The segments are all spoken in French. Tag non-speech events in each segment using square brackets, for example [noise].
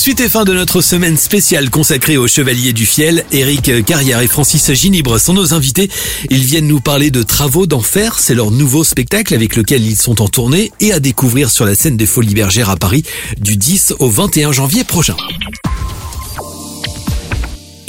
Suite et fin de notre semaine spéciale consacrée aux Chevaliers du Fiel, Eric Carrière et Francis Ginibre sont nos invités. Ils viennent nous parler de Travaux d'Enfer, c'est leur nouveau spectacle avec lequel ils sont en tournée et à découvrir sur la scène des Folies Bergères à Paris du 10 au 21 janvier prochain.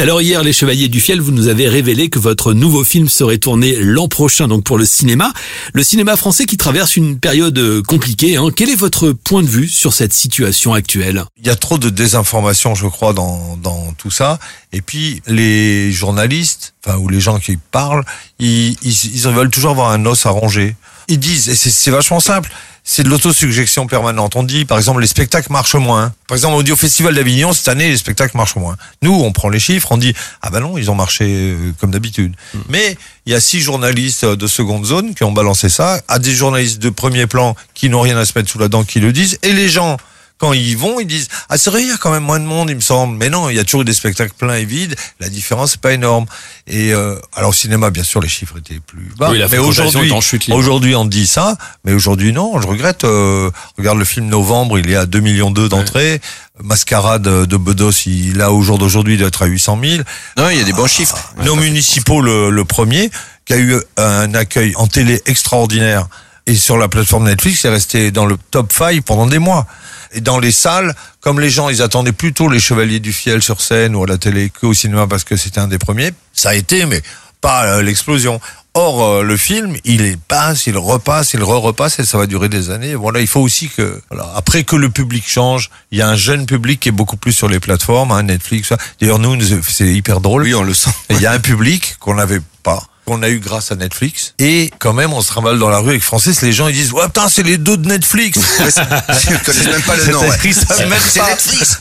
Alors hier, les Chevaliers du Fiel, vous nous avez révélé que votre nouveau film serait tourné l'an prochain, donc pour le cinéma. Le cinéma français qui traverse une période euh, compliquée. Hein. Quel est votre point de vue sur cette situation actuelle? Il y a trop de désinformation, je crois, dans, dans tout ça. Et puis les journalistes, enfin ou les gens qui parlent, ils, ils, veulent toujours avoir un os à ronger. Ils disent, et c'est vachement simple c'est de l'autosuggestion permanente. On dit, par exemple, les spectacles marchent moins. Par exemple, on dit au Festival d'Avignon, cette année, les spectacles marchent moins. Nous, on prend les chiffres, on dit, ah ben non, ils ont marché euh, comme d'habitude. Hmm. Mais il y a six journalistes de seconde zone qui ont balancé ça, à des journalistes de premier plan qui n'ont rien à se mettre sous la dent qui le disent, et les gens quand ils vont, ils disent ah c'est vrai il y a quand même moins de monde il me semble. Mais non, il y a toujours eu des spectacles pleins et vides. La différence c'est pas énorme. Et euh, alors au cinéma bien sûr les chiffres étaient plus bas. mais aujourd'hui aujourd'hui on dit ça, mais aujourd'hui non. Je regrette. Euh, regarde le film Novembre, il est à 2 millions d'eux d'entrée. Mascarade de Bedos, il a au jour d'aujourd'hui doit être à 800 000. Non, il y a des bons chiffres. Nos municipaux le, le premier qui a eu un accueil en télé extraordinaire et sur la plateforme Netflix, est resté dans le top 5 pendant des mois. Et dans les salles, comme les gens, ils attendaient plutôt les Chevaliers du Fiel sur scène ou à la télé qu'au cinéma parce que c'était un des premiers, ça a été, mais pas euh, l'explosion. Or, euh, le film, il passe, il repasse, il re-repasse et ça va durer des années. Voilà, il faut aussi que, voilà, après que le public change, il y a un jeune public qui est beaucoup plus sur les plateformes, hein, Netflix. D'ailleurs, nous, c'est hyper drôle. Oui, on le sent. Il y a un public qu'on n'avait pas qu'on a eu grâce à Netflix. Et quand même, on se trimballe dans la rue avec Francis, les gens ils disent ouais putain c'est les deux de Netflix. [laughs] Ils connaissent même pas le nom. C'est Netflix.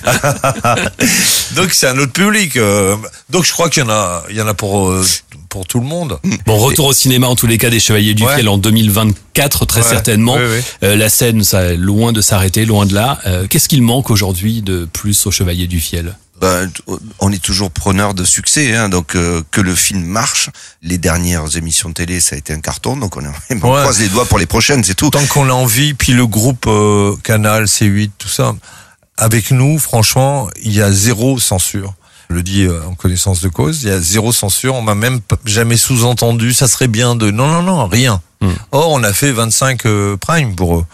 [laughs] Donc c'est un autre public. Euh. Donc je crois qu'il y en a, il y en a pour euh, pour tout le monde. Bon, retour au cinéma en tous les cas des Chevaliers du Fiel en 2024 très certainement. Euh, la scène, ça loin de s'arrêter, loin de là. Qu'est-ce qu'il manque aujourd'hui de plus aux Chevaliers du Fiel? Ben, on est toujours preneur de succès, hein, donc euh, que le film marche. Les dernières émissions de télé, ça a été un carton, donc on, on croise les doigts pour les prochaines, c'est tout. Tant qu'on a envie, puis le groupe euh, Canal, C8, tout ça, avec nous, franchement, il y a zéro censure. Je le dis euh, en connaissance de cause, il y a zéro censure. On m'a même jamais sous-entendu, ça serait bien de... Non, non, non, rien. Hmm. Or, on a fait 25 prime pour eux.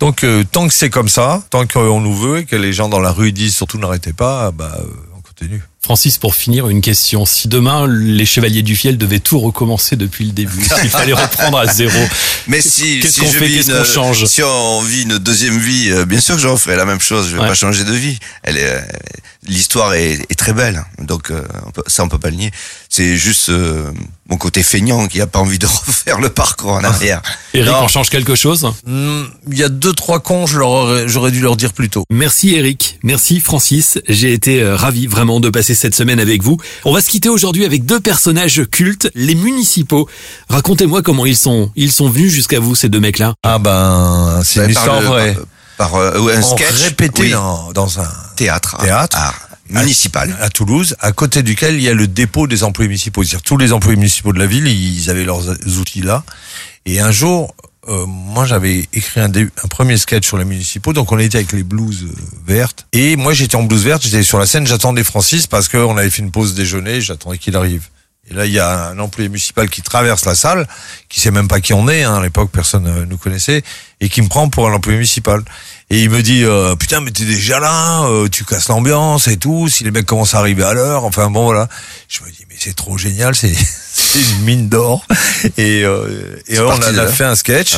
Donc euh, tant que c'est comme ça, tant qu'on nous veut et que les gens dans la rue disent surtout n'arrêtez pas, bah euh, on continue. Francis, pour finir, une question. Si demain les Chevaliers du Fiel devaient tout recommencer depuis le début, s'il fallait reprendre à zéro, [laughs] mais si qu'est-ce qu'on fait, qu'est-ce qu'on change Si on vit une deuxième vie, euh, bien sûr que je referais la même chose. Je vais pas changer de vie. Elle est, l'histoire est, est, très belle, donc ça on peut pas le nier. C'est juste mon côté feignant qui a pas envie de [laughs] refaire le parcours en arrière. [laughs] Eric, on change quelque chose hmm, Il y a deux trois cons, j'aurais dû leur dire plus tôt. Merci Eric, merci Francis. J'ai été euh, ravi vraiment de passer cette semaine avec vous. On va se quitter aujourd'hui avec deux personnages cultes, les municipaux. Racontez-moi comment ils sont ils sont venus jusqu'à vous ces deux mecs-là. Ah ben c'est une histoire vraie. Par, euh, un sketch répété dans, un théâtre. Théâtre. Ah municipal à, Toulouse, à côté duquel il y a le dépôt des employés municipaux. C'est-à-dire tous les employés municipaux de la ville, ils avaient leurs outils là. Et un jour, euh, moi j'avais écrit un, premier sketch sur les municipaux, donc on était avec les blouses euh, vertes. Et moi j'étais en blouse verte, j'étais sur la scène, j'attendais Francis parce qu'on avait fait une pause déjeuner, j'attendais qu'il arrive. Et là, il y a un employé municipal qui traverse la salle, qui sait même pas qui on est. Hein, à l'époque, personne ne nous connaissait, et qui me prend pour un employé municipal. Et il me dit euh, putain, mais t'es déjà là, euh, tu casses l'ambiance et tout. Si les mecs commencent à arriver à l'heure, enfin bon voilà. Je me dis mais c'est trop génial, c'est [laughs] une mine d'or. Et, euh, et on a, fait un sketch.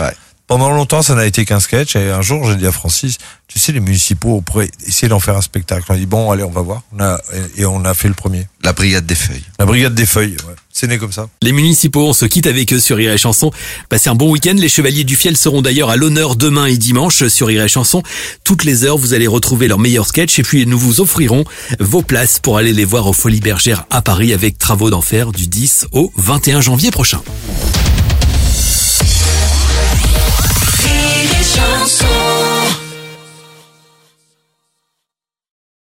Pendant longtemps, ça n'a été qu'un sketch. Et un jour, j'ai dit à Francis, tu sais, les municipaux, on pourrait essayer d'en faire un spectacle. On a dit, bon, allez, on va voir. On a, et on a fait le premier. La Brigade des Feuilles. La Brigade des Feuilles, ouais. C'est né comme ça. Les municipaux, on se quitte avec eux sur Rire et Chanson. Passez un bon week-end. Les Chevaliers du Fiel seront d'ailleurs à l'honneur demain et dimanche sur Rire et Chanson. Toutes les heures, vous allez retrouver leurs meilleurs sketchs et puis nous vous offrirons vos places pour aller les voir aux Folies Bergères à Paris avec Travaux d'Enfer du 10 au 21 janvier prochain. So.